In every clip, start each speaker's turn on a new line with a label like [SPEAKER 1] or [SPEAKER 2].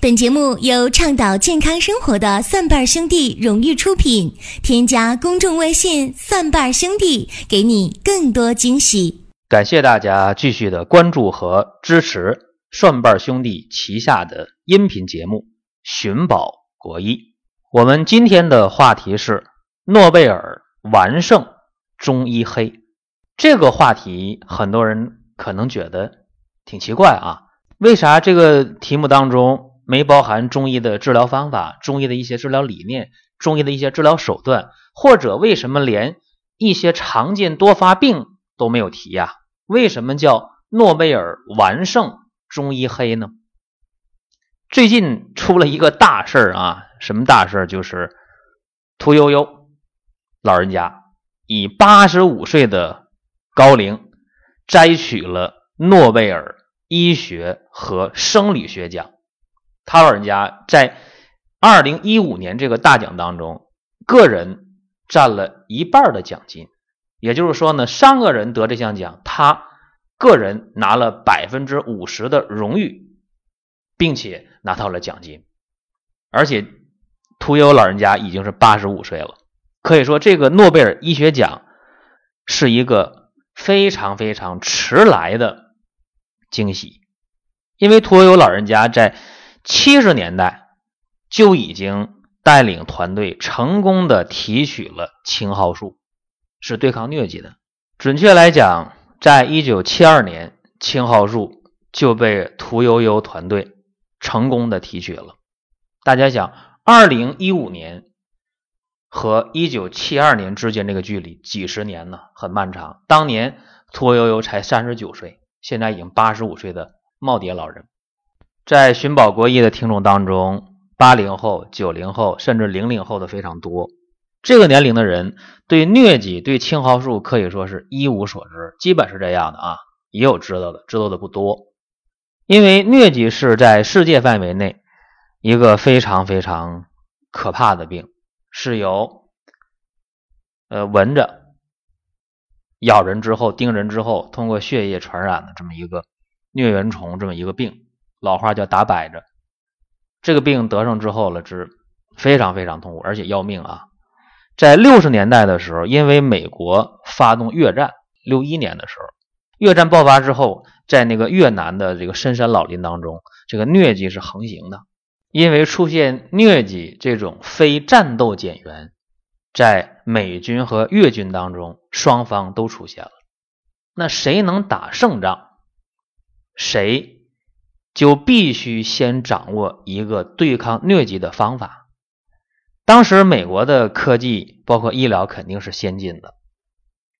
[SPEAKER 1] 本节目由倡导健康生活的蒜瓣兄弟荣誉出品。添加公众微信“蒜瓣兄弟”，给你更多惊喜。
[SPEAKER 2] 感谢大家继续的关注和支持蒜瓣兄弟旗下的音频节目《寻宝国医》。我们今天的话题是诺贝尔完胜中医黑。这个话题很多人可能觉得挺奇怪啊，为啥这个题目当中？没包含中医的治疗方法、中医的一些治疗理念、中医的一些治疗手段，或者为什么连一些常见多发病都没有提呀？为什么叫诺贝尔完胜中医黑呢？最近出了一个大事儿啊，什么大事儿？就是屠呦呦老人家以八十五岁的高龄摘取了诺贝尔医学和生理学奖。他老人家在二零一五年这个大奖当中，个人占了一半的奖金，也就是说呢，三个人得这项奖，他个人拿了百分之五十的荣誉，并且拿到了奖金。而且屠呦呦老人家已经是八十五岁了，可以说这个诺贝尔医学奖是一个非常非常迟来的惊喜，因为屠呦呦老人家在。七十年代就已经带领团队成功的提取了青蒿素，是对抗疟疾的。准确来讲，在一九七二年，青蒿素就被屠呦呦团队成功的提取了。大家想，二零一五年和一九七二年之间这个距离几十年呢，很漫长。当年屠呦呦才三十九岁，现在已经八十五岁的耄耋老人。在寻宝国医的听众当中，八零后、九零后甚至零零后的非常多。这个年龄的人对疟疾、对青蒿素可以说是一无所知，基本是这样的啊。也有知道的，知道的不多。因为疟疾是在世界范围内一个非常非常可怕的病，是由呃闻着咬人之后、叮人之后，通过血液传染的这么一个疟原虫这么一个病。老话叫打摆着，这个病得上之后了，是非常非常痛苦，而且要命啊！在六十年代的时候，因为美国发动越战，六一年的时候，越战爆发之后，在那个越南的这个深山老林当中，这个疟疾是横行的。因为出现疟疾这种非战斗减员，在美军和越军当中，双方都出现了。那谁能打胜仗，谁？就必须先掌握一个对抗疟疾的方法。当时美国的科技包括医疗肯定是先进的，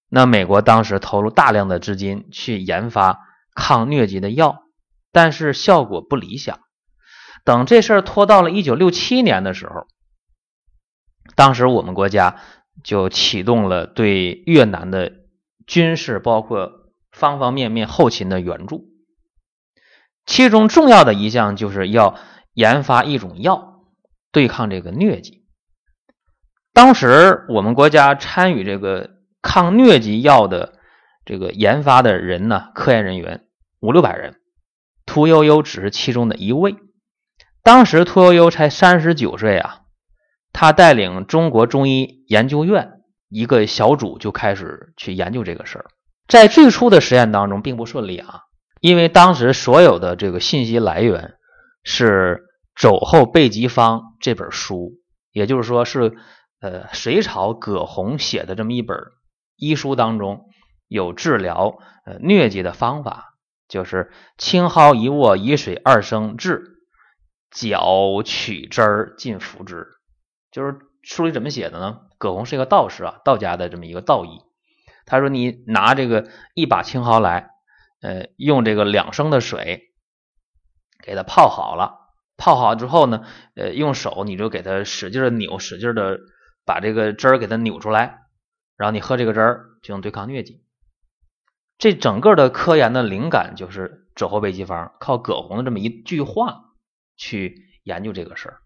[SPEAKER 2] 那美国当时投入大量的资金去研发抗疟疾的药，但是效果不理想。等这事儿拖到了一九六七年的时候，当时我们国家就启动了对越南的军事包括方方面面后勤的援助。其中重要的一项就是要研发一种药对抗这个疟疾。当时我们国家参与这个抗疟疾药的这个研发的人呢，科研人员五六百人，屠呦呦只是其中的一位。当时屠呦呦才三十九岁啊，他带领中国中医研究院一个小组就开始去研究这个事儿。在最初的实验当中，并不顺利啊。因为当时所有的这个信息来源是《肘后备急方》这本书，也就是说是呃隋朝葛洪写的这么一本医书当中有治疗呃疟疾的方法，就是青蒿一握，以水二升制，绞取汁儿进服之。就是书里怎么写的呢？葛洪是一个道士啊，道家的这么一个道医。他说：“你拿这个一把青蒿来。”呃，用这个两升的水给它泡好了，泡好之后呢，呃，用手你就给它使劲的扭，使劲的把这个汁儿给它扭出来，然后你喝这个汁儿就能对抗疟疾。这整个的科研的灵感就是《肘后备急方》，靠葛洪的这么一句话去研究这个事儿。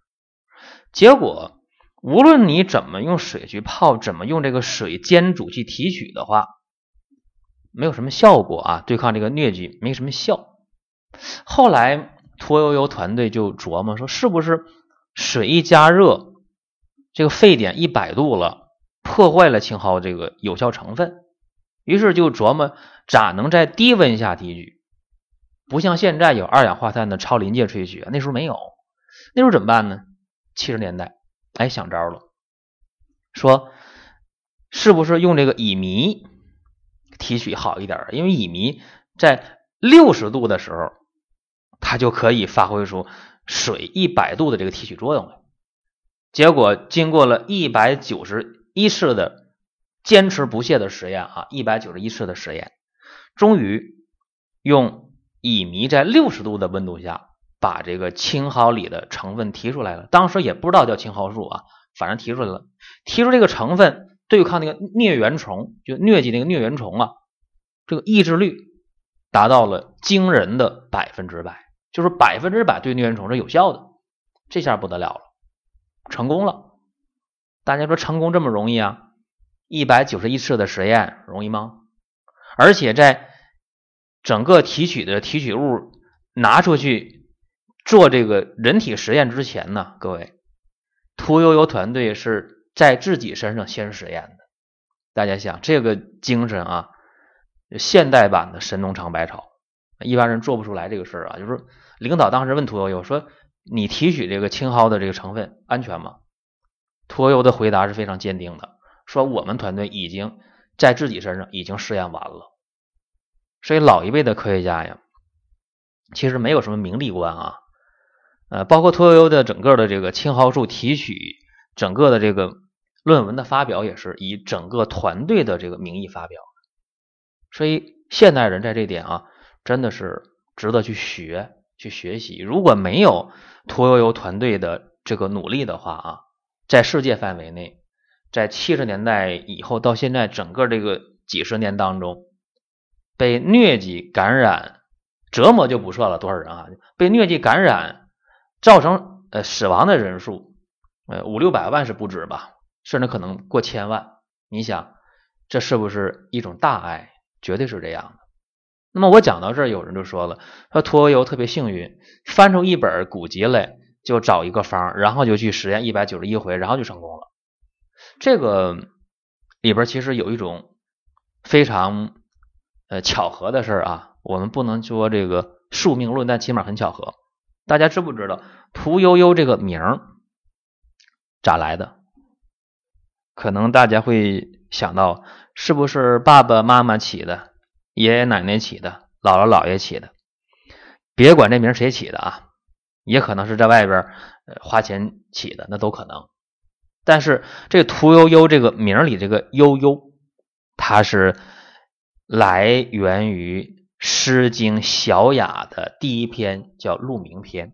[SPEAKER 2] 结果，无论你怎么用水去泡，怎么用这个水煎煮去提取的话。没有什么效果啊，对抗这个疟疾没什么效。后来屠呦呦团队就琢磨说，是不是水一加热，这个沸点一百度了，破坏了青蒿这个有效成分？于是就琢磨咋能在低温下提取？不像现在有二氧化碳的超临界萃取，那时候没有。那时候怎么办呢？七十年代，哎，想招了，说是不是用这个乙醚提取好一点？因为乙醚在六十度的时候。它就可以发挥出水一百度的这个提取作用了。结果经过了一百九十一次的坚持不懈的实验啊，一百九十一次的实验，终于用乙醚在六十度的温度下把这个青蒿里的成分提出来了。当时也不知道叫青蒿素啊，反正提出来了。提出这个成分对抗那个疟原虫，就疟疾那个疟原虫啊，这个抑制率达到了惊人的百分之百。就是百分之百对疟原虫是有效的，这下不得了了，成功了。大家说成功这么容易啊？一百九十一次的实验容易吗？而且在整个提取的提取物拿出去做这个人体实验之前呢，各位，屠呦呦团队是在自己身上先实验的。大家想这个精神啊，现代版的神农尝百草，一般人做不出来这个事儿啊，就是。领导当时问屠呦呦说：“你提取这个青蒿的这个成分安全吗？”屠呦呦的回答是非常坚定的，说：“我们团队已经在自己身上已经试验完了。”所以老一辈的科学家呀，其实没有什么名利观啊，呃，包括屠呦呦的整个的这个青蒿素提取，整个的这个论文的发表也是以整个团队的这个名义发表。所以现代人在这点啊，真的是值得去学。去学习，如果没有屠呦呦团队的这个努力的话啊，在世界范围内，在七十年代以后到现在整个这个几十年当中，被疟疾感染折磨就不算了，多少人啊？被疟疾感染造成呃死亡的人数，呃五六百万是不止吧，甚至可能过千万。你想，这是不是一种大爱？绝对是这样的。那么我讲到这儿，有人就说了，说屠呦呦特别幸运，翻出一本古籍来，就找一个方，然后就去实验一百九十一回，然后就成功了。这个里边其实有一种非常呃巧合的事儿啊，我们不能说这个宿命论，但起码很巧合。大家知不知道屠呦呦这个名咋来的？可能大家会想到，是不是爸爸妈妈起的？爷爷奶奶起的，姥姥姥爷起的，别管这名谁起的啊，也可能是在外边花钱起的，那都可能。但是这屠呦呦这个名里这个呦呦，它是来源于《诗经·小雅》的第一篇叫《鹿鸣篇》，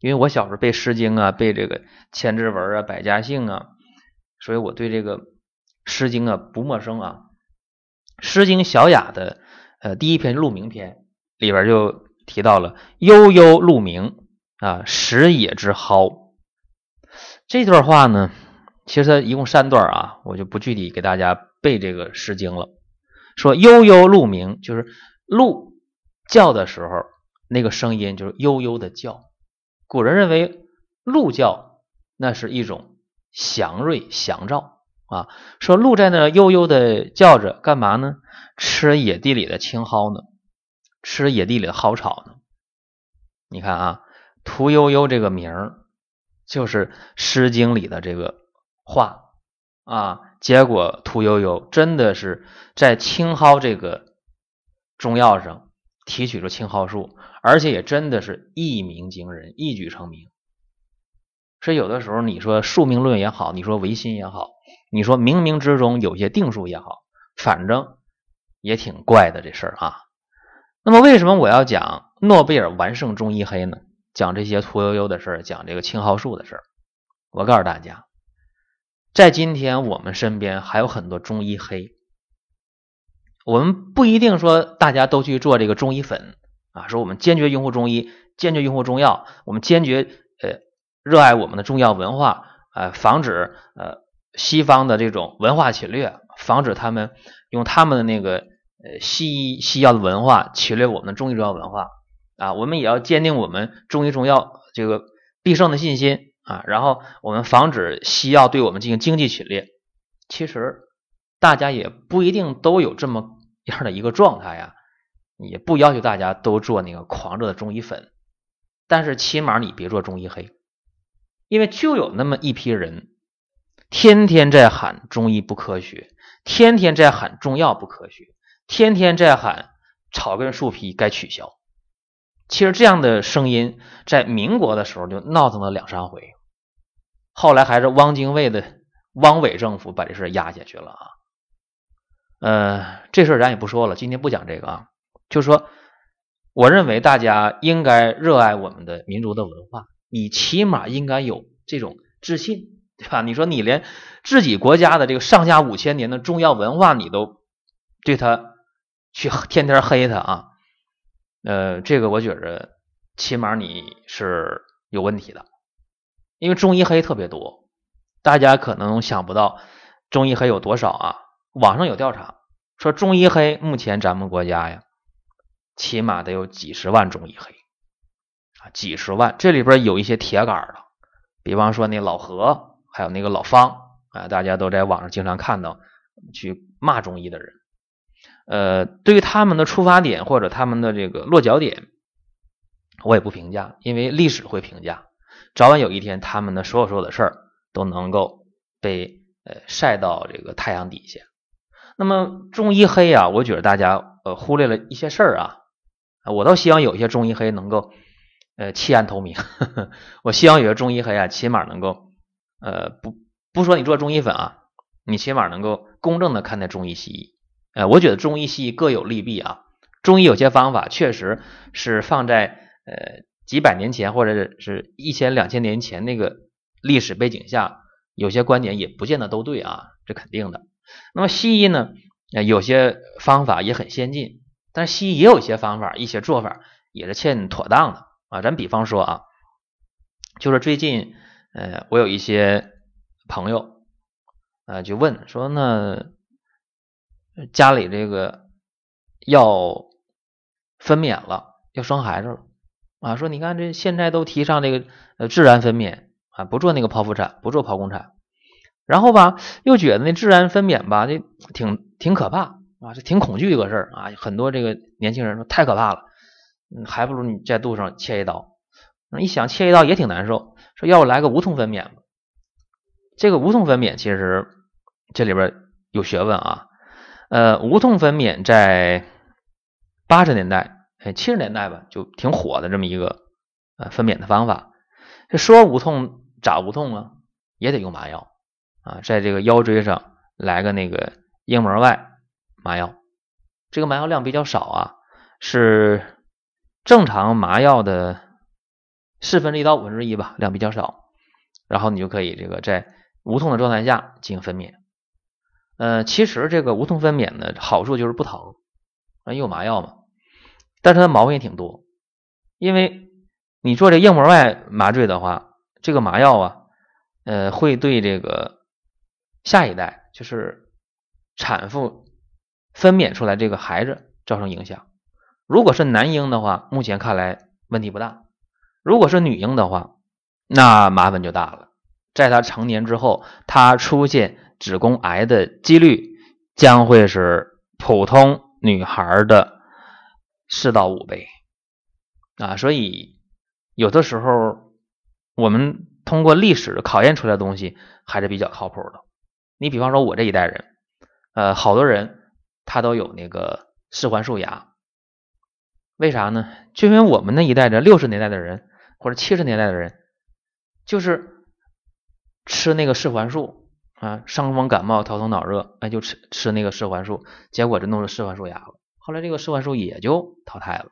[SPEAKER 2] 因为我小时候背《诗经》啊，背这个千字文啊、百家姓啊，所以我对这个《诗经》啊不陌生啊，《诗经·小雅》的。呃，第一篇《鹿鸣篇》里边就提到了“悠悠鹿鸣啊，食野之蒿”这段话呢，其实它一共三段啊，我就不具体给大家背这个《诗经》了。说“悠悠鹿鸣”，就是鹿叫的时候，那个声音就是悠悠的叫。古人认为鹿叫那是一种祥瑞祥兆啊，说鹿在那悠悠的叫着，干嘛呢？吃野地里的青蒿呢？吃野地里的蒿草呢？你看啊，屠呦呦这个名儿就是《诗经》里的这个话啊。结果屠呦呦真的是在青蒿这个中药上提取出青蒿素，而且也真的是一鸣惊人，一举成名。所以有的时候你说宿命论也好，你说唯心也好，你说冥冥之中有些定数也好，反正。也挺怪的这事儿啊，那么为什么我要讲诺贝尔完胜中医黑呢？讲这些屠呦呦的事儿，讲这个青蒿素的事儿。我告诉大家，在今天我们身边还有很多中医黑，我们不一定说大家都去做这个中医粉啊，说我们坚决拥护中医，坚决拥护中药，我们坚决呃热爱我们的中药文化，呃，防止呃西方的这种文化侵略，防止他们用他们的那个。呃，西医西药的文化侵略我们的中医中药文化，啊，我们也要坚定我们中医中药这个必胜的信心啊，然后我们防止西药对我们进行经济侵略。其实大家也不一定都有这么样的一个状态呀，也不要求大家都做那个狂热的中医粉，但是起码你别做中医黑，因为就有那么一批人，天天在喊中医不科学，天天在喊中药不科学，天天在喊草根树皮该取消。其实这样的声音在民国的时候就闹腾了两三回，后来还是汪精卫的汪伪政府把这事压下去了啊。呃，这事咱也不说了，今天不讲这个啊，就说我认为大家应该热爱我们的民族的文化，你起码应该有这种自信，对吧？你说你连自己国家的这个上下五千年的重要文化你都对他去天天黑他啊？呃，这个我觉着，起码你是有问题的，因为中医黑特别多，大家可能想不到中医黑有多少啊。网上有调查说，中医黑目前咱们国家呀，起码得有几十万中医黑，几十万。这里边有一些铁杆的，比方说那老何，还有那个老方啊，大家都在网上经常看到去骂中医的人。呃，对于他们的出发点或者他们的这个落脚点，我也不评价，因为历史会评价。早晚有一天，他们的所有所有的事儿都能够被呃晒到这个太阳底下。那么中医黑啊，我觉得大家呃忽略了一些事儿啊，我倒希望有一些中医黑能够呃弃暗投明。我希望有些中医黑啊，起码能够呃不不说你做中医粉啊，你起码能够公正的看待中医西医。呃，我觉得中医西医各有利弊啊。中医有些方法确实是放在呃几百年前或者是一千两千年前那个历史背景下，有些观点也不见得都对啊，这肯定的。那么西医呢，有些方法也很先进，但是西医也有一些方法、一些做法也是欠妥当的啊。咱比方说啊，就是最近呃，我有一些朋友啊，就问说那。家里这个要分娩了，要生孩子了啊！说你看这现在都提倡这个呃自然分娩啊，不做那个剖腹产，不做剖宫产。然后吧，又觉得那自然分娩吧，这挺挺可怕啊，这挺恐惧一个事儿啊。很多这个年轻人说太可怕了，还不如你在肚上切一刀。那一想切一刀也挺难受，说要不来个无痛分娩吧？这个无痛分娩其实这里边有学问啊。呃，无痛分娩在八十年代、哎七十年代吧，就挺火的这么一个呃分娩的方法。这说无痛咋无痛啊？也得用麻药啊，在这个腰椎上来个那个硬膜外麻药，这个麻药量比较少啊，是正常麻药的四分之一到五分之一吧，量比较少。然后你就可以这个在无痛的状态下进行分娩。呃，其实这个无痛分娩的，好处就是不疼，啊，有麻药嘛。但是它毛病也挺多，因为你做这硬膜外麻醉的话，这个麻药啊，呃，会对这个下一代，就是产妇分娩出来这个孩子造成影响。如果是男婴的话，目前看来问题不大；如果是女婴的话，那麻烦就大了。在她成年之后，她出现。子宫癌的几率将会是普通女孩的四到五倍啊，所以有的时候我们通过历史考验出来的东西还是比较靠谱的。你比方说，我这一代人，呃，好多人他都有那个四环素牙，为啥呢？就因为我们那一代的六十年代的人或者七十年代的人，就是吃那个四环素。啊，伤风感冒、头疼脑热，哎，就吃吃那个四环素，结果就弄了四环素牙了。后来这个四环素也就淘汰了，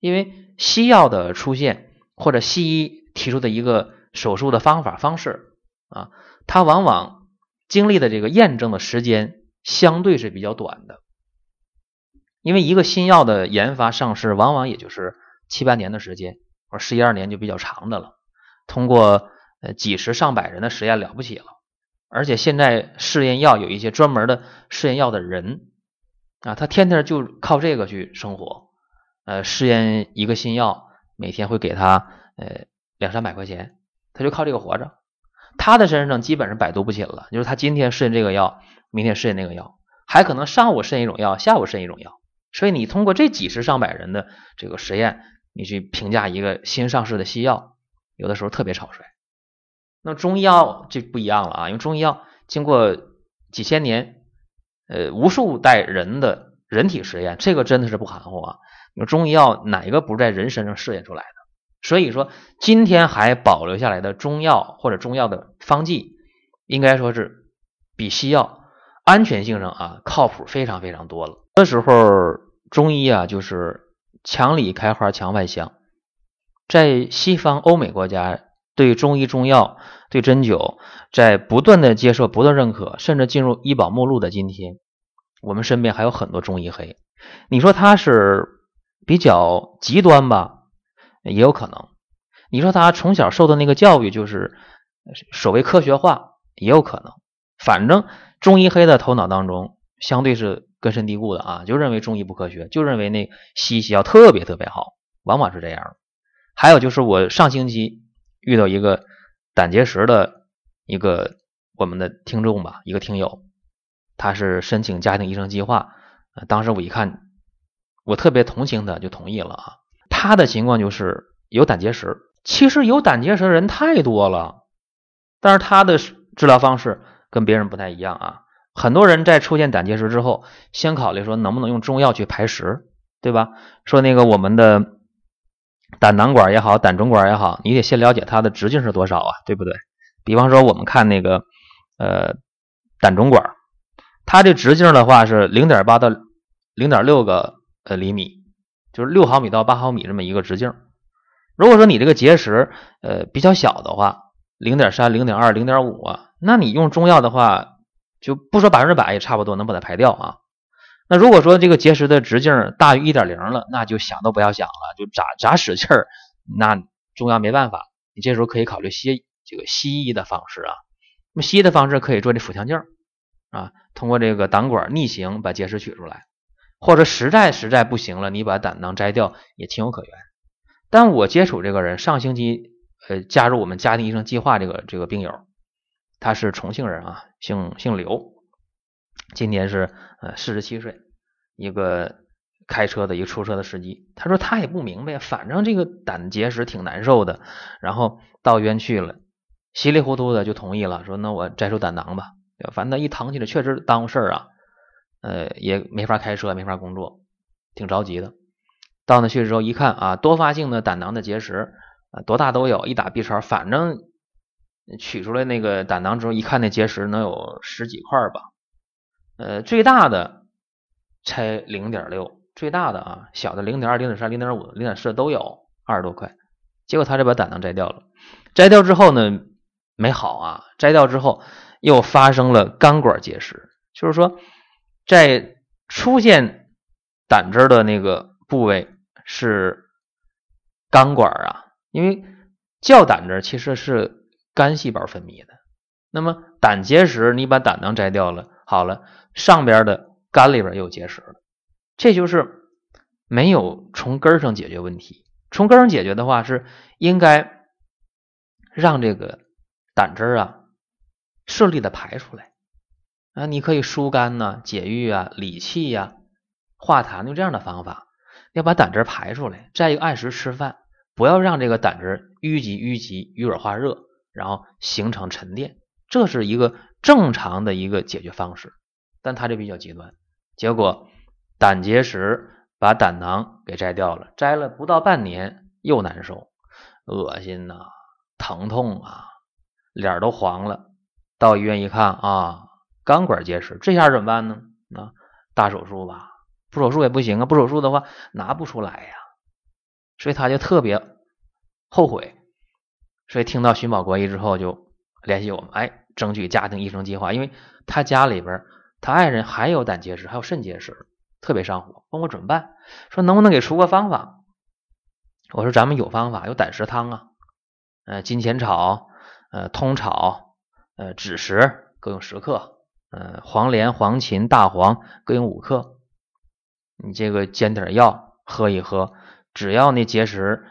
[SPEAKER 2] 因为西药的出现或者西医提出的一个手术的方法方式啊，它往往经历的这个验证的时间相对是比较短的，因为一个新药的研发上市往往也就是七八年的时间，或者十一二年就比较长的了。通过呃几十上百人的实验了不起了。而且现在试验药有一些专门的试验药的人啊，他天天就靠这个去生活呃试验一个新药，每天会给他呃两三百块钱，他就靠这个活着。他的身上基本上百毒不侵了，就是他今天试验这个药，明天试验那个药，还可能上午试验一种药，下午试验一种药。所以你通过这几十上百人的这个实验，你去评价一个新上市的西药，有的时候特别草率。那中医药就不一样了啊，因为中医药经过几千年，呃，无数代人的人体实验，这个真的是不含糊啊。你说中医药哪一个不是在人身上试验出来的？所以说，今天还保留下来的中药或者中药的方剂，应该说是比西药安全性上啊靠谱非常非常多了。那时候中医啊就是墙里开花墙外香，在西方欧美国家对中医中药对针灸在不断的接受不断认可，甚至进入医保目录的今天，我们身边还有很多中医黑。你说他是比较极端吧？也有可能，你说他从小受的那个教育就是所谓科学化，也有可能。反正中医黑的头脑当中相对是根深蒂固的啊，就认为中医不科学，就认为那西医药特别特别好，往往是这样。还有就是我上星期遇到一个胆结石的一个我们的听众吧，一个听友，他是申请家庭医生计划，当时我一看，我特别同情他，就同意了啊。他的情况就是有胆结石，其实有胆结石的人太多了，但是他的治疗方式跟别人不太一样啊。很多人在出现胆结石之后，先考虑说能不能用中药去排石，对吧？说那个我们的胆囊管也好，胆总管也好，你得先了解它的直径是多少啊，对不对？比方说我们看那个呃胆总管，它这直径的话是零点八到零点六个呃厘米。就是六毫米到八毫米这么一个直径。如果说你这个结石呃比较小的话，零点三、零点二、零点五啊，那你用中药的话，就不说百分之百也差不多能把它排掉啊。那如果说这个结石的直径大于一点零了，那就想都不要想了，就咋咋使劲儿，那中药没办法。你这时候可以考虑西这个西医的方式啊。那么西医的方式可以做这腹腔镜啊，通过这个胆管逆行把结石取出来。或者实在实在不行了，你把胆囊摘掉也情有可原。但我接触这个人，上星期呃加入我们家庭医生计划这个这个病友，他是重庆人啊，姓姓刘，今年是呃四十七岁，一个开车的一个出车的司机。他说他也不明白，反正这个胆结石挺难受的，然后到医院去了，稀里糊涂的就同意了，说那我摘除胆囊吧。反正他一疼起来确实耽误事儿啊。呃，也没法开车，没法工作，挺着急的。到那去之后一看啊，多发性的胆囊的结石啊，多大都有，一打 B 超，反正取出来那个胆囊之后，一看那结石能有十几块吧。呃，最大的才零点六，最大的啊，小的零点二、零点三、零点五、零点四都有二十多块。结果他这把胆囊摘掉了，摘掉之后呢，没好啊，摘掉之后又发生了肝管结石，就是说。在出现胆汁的那个部位是肝管啊，因为叫胆汁其实是肝细胞分泌的。那么胆结石，你把胆囊摘掉了，好了，上边的肝里边又有结石了，这就是没有从根上解决问题。从根上解决的话，是应该让这个胆汁啊顺利的排出来。啊，你可以疏肝呐、解郁啊、理气呀、化痰，用这样的方法，要把胆汁排出来。再一个，按时吃饭，不要让这个胆汁淤积、淤积、淤而化热，然后形成沉淀。这是一个正常的一个解决方式，但它就比较极端。结果胆结石把胆囊给摘掉了，摘了不到半年又难受、恶心呐、疼痛啊，脸都黄了。到医院一看啊。肝管结石，这下怎么办呢？啊，大手术吧，不手术也不行啊，不手术的话拿不出来呀，所以他就特别后悔，所以听到寻宝国医之后就联系我们，哎，争取家庭医生计划，因为他家里边他爱人还有胆结石，还有肾结石，特别上火，问我怎么办，说能不能给出个方法？我说咱们有方法，有胆石汤啊，呃，金钱草、呃，通草、呃，枳实各用十克。呃，黄连、黄芩、大黄各用五克，你这个煎点药，喝一喝，只要那结石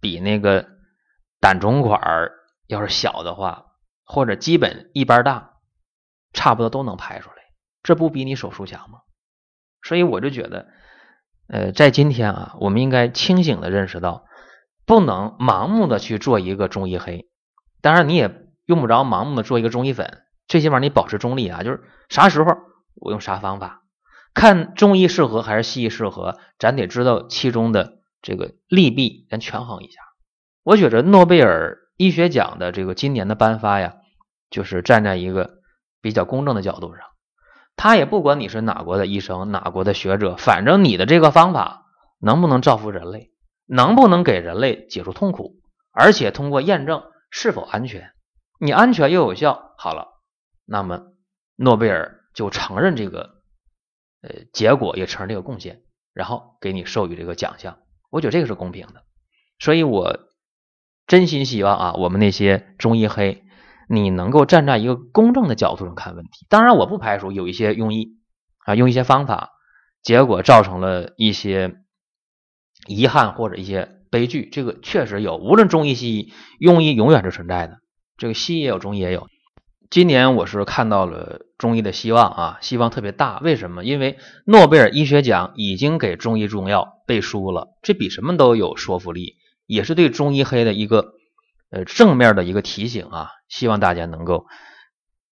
[SPEAKER 2] 比那个胆总管儿要是小的话，或者基本一般大，差不多都能排出来，这不比你手术强吗？所以我就觉得，呃，在今天啊，我们应该清醒的认识到，不能盲目的去做一个中医黑，当然你也用不着盲目的做一个中医粉，最起码你保持中立啊，就是啥时候我用啥方法，看中医适合还是西医适合，咱得知道其中的这个利弊，咱权衡一下。我觉着诺贝尔医学奖的这个今年的颁发呀，就是站在一个比较公正的角度上。他也不管你是哪国的医生，哪国的学者，反正你的这个方法能不能造福人类，能不能给人类解除痛苦，而且通过验证是否安全，你安全又有效，好了，那么诺贝尔就承认这个呃结果，也承认这个贡献，然后给你授予这个奖项。我觉得这个是公平的，所以我真心希望啊，我们那些中医黑。你能够站在一个公正的角度上看问题，当然我不排除有一些庸医啊，用一些方法，结果造成了一些遗憾或者一些悲剧，这个确实有。无论中医西医，庸医永远是存在的，这个西医也有，中医也有。今年我是看到了中医的希望啊，希望特别大。为什么？因为诺贝尔医学奖已经给中医中药背书了，这比什么都有说服力，也是对中医黑的一个。呃，正面的一个提醒啊，希望大家能够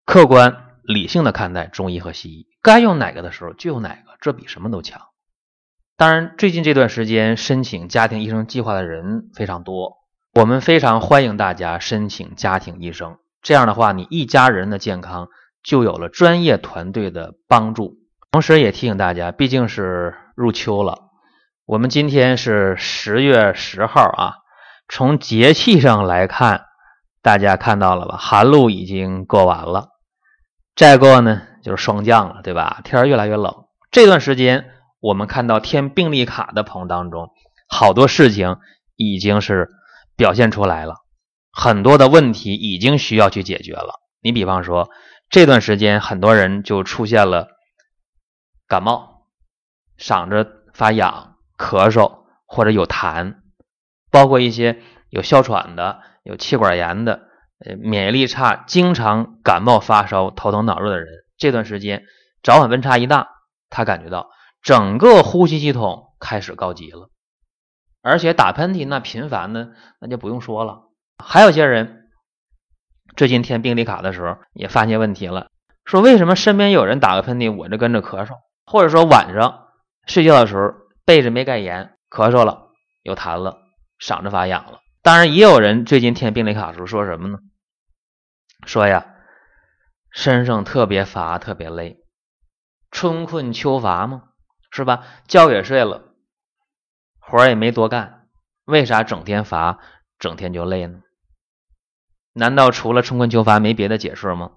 [SPEAKER 2] 客观理性的看待中医和西医，该用哪个的时候就用哪个，这比什么都强。当然，最近这段时间申请家庭医生计划的人非常多，我们非常欢迎大家申请家庭医生。这样的话，你一家人的健康就有了专业团队的帮助。同时也提醒大家，毕竟是入秋了，我们今天是十月十号啊。从节气上来看，大家看到了吧？寒露已经过完了，再过呢就是霜降了，对吧？天越来越冷。这段时间，我们看到填病历卡的朋友当中，好多事情已经是表现出来了，很多的问题已经需要去解决了。你比方说，这段时间很多人就出现了感冒、嗓子发痒、咳嗽或者有痰。包括一些有哮喘的、有气管炎的、呃免疫力差、经常感冒发烧、头疼脑热的人，这段时间早晚温差一大，他感觉到整个呼吸系统开始告急了，而且打喷嚏那频繁的，那就不用说了。还有些人最近填病历卡的时候也发现问题了，说为什么身边有人打个喷嚏，我就跟着咳嗽，或者说晚上睡觉的时候被子没盖严，咳嗽了，有痰了。嗓子发痒了，当然也有人最近填病历卡的时候说什么呢？说呀，身上特别乏，特别累，春困秋乏嘛，是吧？觉也睡了，活也没多干，为啥整天乏，整天就累呢？难道除了春困秋乏没别的解释吗？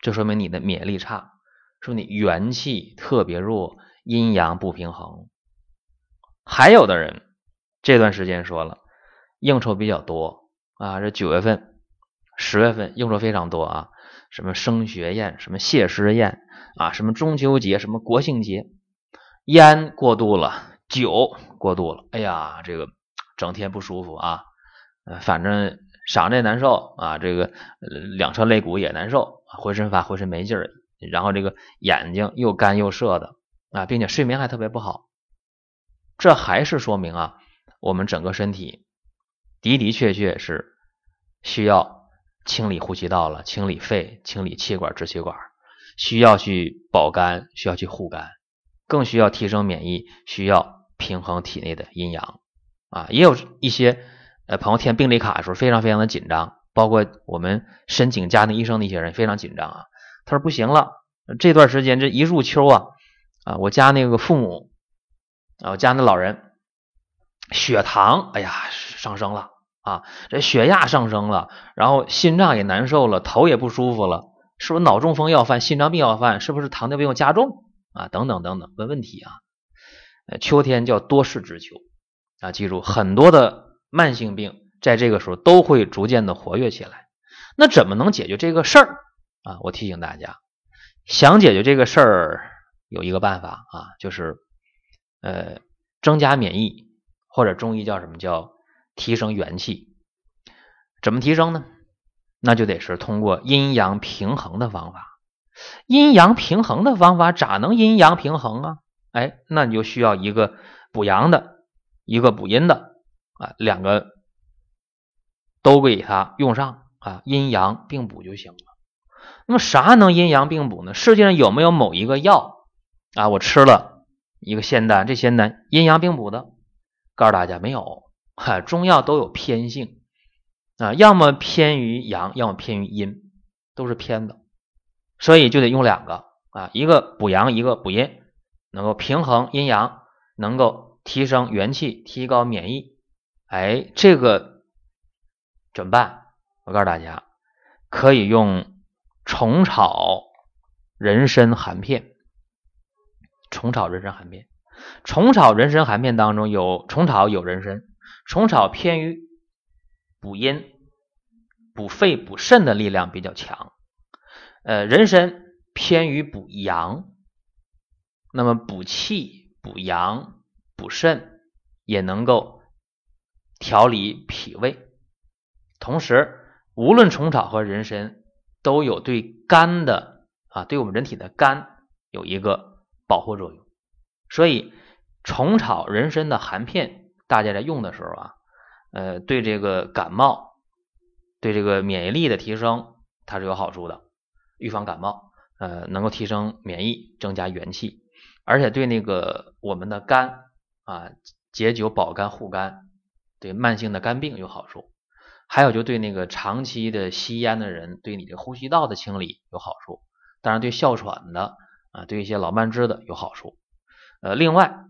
[SPEAKER 2] 这说明你的免疫力差，说你元气特别弱，阴阳不平衡。还有的人。这段时间说了，应酬比较多啊，这九月份、十月份应酬非常多啊，什么升学宴、什么谢师宴啊，什么中秋节、什么国庆节，烟过度了，酒过度了，哎呀，这个整天不舒服啊，反正嗓子也难受啊，这个两侧肋骨也难受，浑身乏浑身没劲儿，然后这个眼睛又干又涩的啊，并且睡眠还特别不好，这还是说明啊。我们整个身体的的确确是需要清理呼吸道了，清理肺，清理气管、支气管，需要去保肝，需要去护肝，更需要提升免疫，需要平衡体内的阴阳啊。也有一些呃朋友填病历卡的时候非常非常的紧张，包括我们申请家庭医生的一些人非常紧张啊。他说不行了，这段时间这一入秋啊啊，我家那个父母啊，我家那老人。血糖，哎呀，上升了啊！这血压上升了，然后心脏也难受了，头也不舒服了，是不是脑中风要犯，心脏病要犯？是不是糖尿病又加重啊？等等等等，问问题啊！秋天叫多事之秋啊，记住，很多的慢性病在这个时候都会逐渐的活跃起来。那怎么能解决这个事儿啊？我提醒大家，想解决这个事儿有一个办法啊，就是呃。增加免疫，或者中医叫什么叫提升元气？怎么提升呢？那就得是通过阴阳平衡的方法。阴阳平衡的方法咋能阴阳平衡啊？哎，那你就需要一个补阳的，一个补阴的啊，两个都给它用上啊，阴阳并补就行了。那么啥能阴阳并补呢？世界上有没有某一个药啊？我吃了一个仙丹，这仙丹阴阳并补的？告诉大家没有，哈，中药都有偏性啊，要么偏于阳，要么偏于阴，都是偏的，所以就得用两个啊，一个补阳，一个补阴，能够平衡阴阳，能够提升元气，提高免疫。哎，这个怎么办？我告诉大家，可以用。虫草人参含片，虫草人参含片，虫草人参含片当中有虫草有人参，虫草偏于补阴、补肺、补肾的力量比较强，呃，人参偏于补阳，那么补气、补阳、补肾也能够调理脾胃，同时无论虫草和人参。都有对肝的啊，对我们人体的肝有一个保护作用，所以虫草人参的含片，大家在用的时候啊，呃，对这个感冒，对这个免疫力的提升，它是有好处的，预防感冒，呃，能够提升免疫，增加元气，而且对那个我们的肝啊，解酒保肝护肝，对慢性的肝病有好处。还有就对那个长期的吸烟的人，对你的呼吸道的清理有好处。当然对哮喘的啊，对一些老慢支的有好处。呃，另外，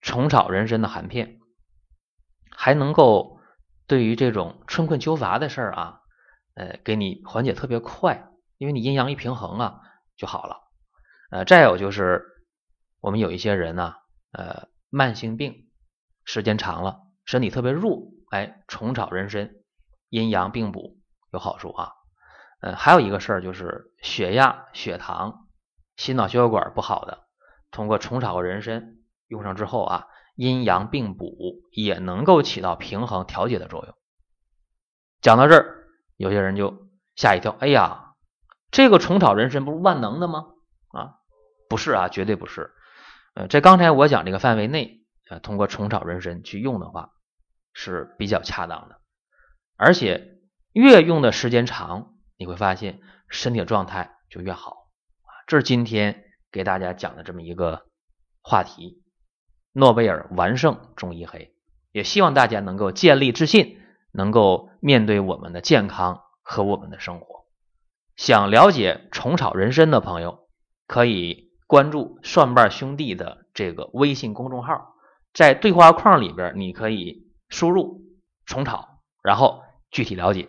[SPEAKER 2] 虫草人参的含片还能够对于这种春困秋乏的事儿啊，呃，给你缓解特别快，因为你阴阳一平衡啊就好了。呃，再有就是我们有一些人呢，呃，慢性病时间长了，身体特别弱。哎，虫草人参，阴阳并补有好处啊。呃，还有一个事儿就是血压、血糖、心脑血管不好的，通过虫草和人参用上之后啊，阴阳并补也能够起到平衡调节的作用。讲到这儿，有些人就吓一跳，哎呀，这个虫草人参不是万能的吗？啊，不是啊，绝对不是。呃，在刚才我讲这个范围内，呃，通过虫草人参去用的话。是比较恰当的，而且越用的时间长，你会发现身体状态就越好！这是今天给大家讲的这么一个话题——诺贝尔完胜中医黑，也希望大家能够建立自信，能够面对我们的健康和我们的生活。想了解虫草人参的朋友，可以关注“蒜瓣兄弟”的这个微信公众号，在对话框里边，你可以。输入虫草，然后具体了解。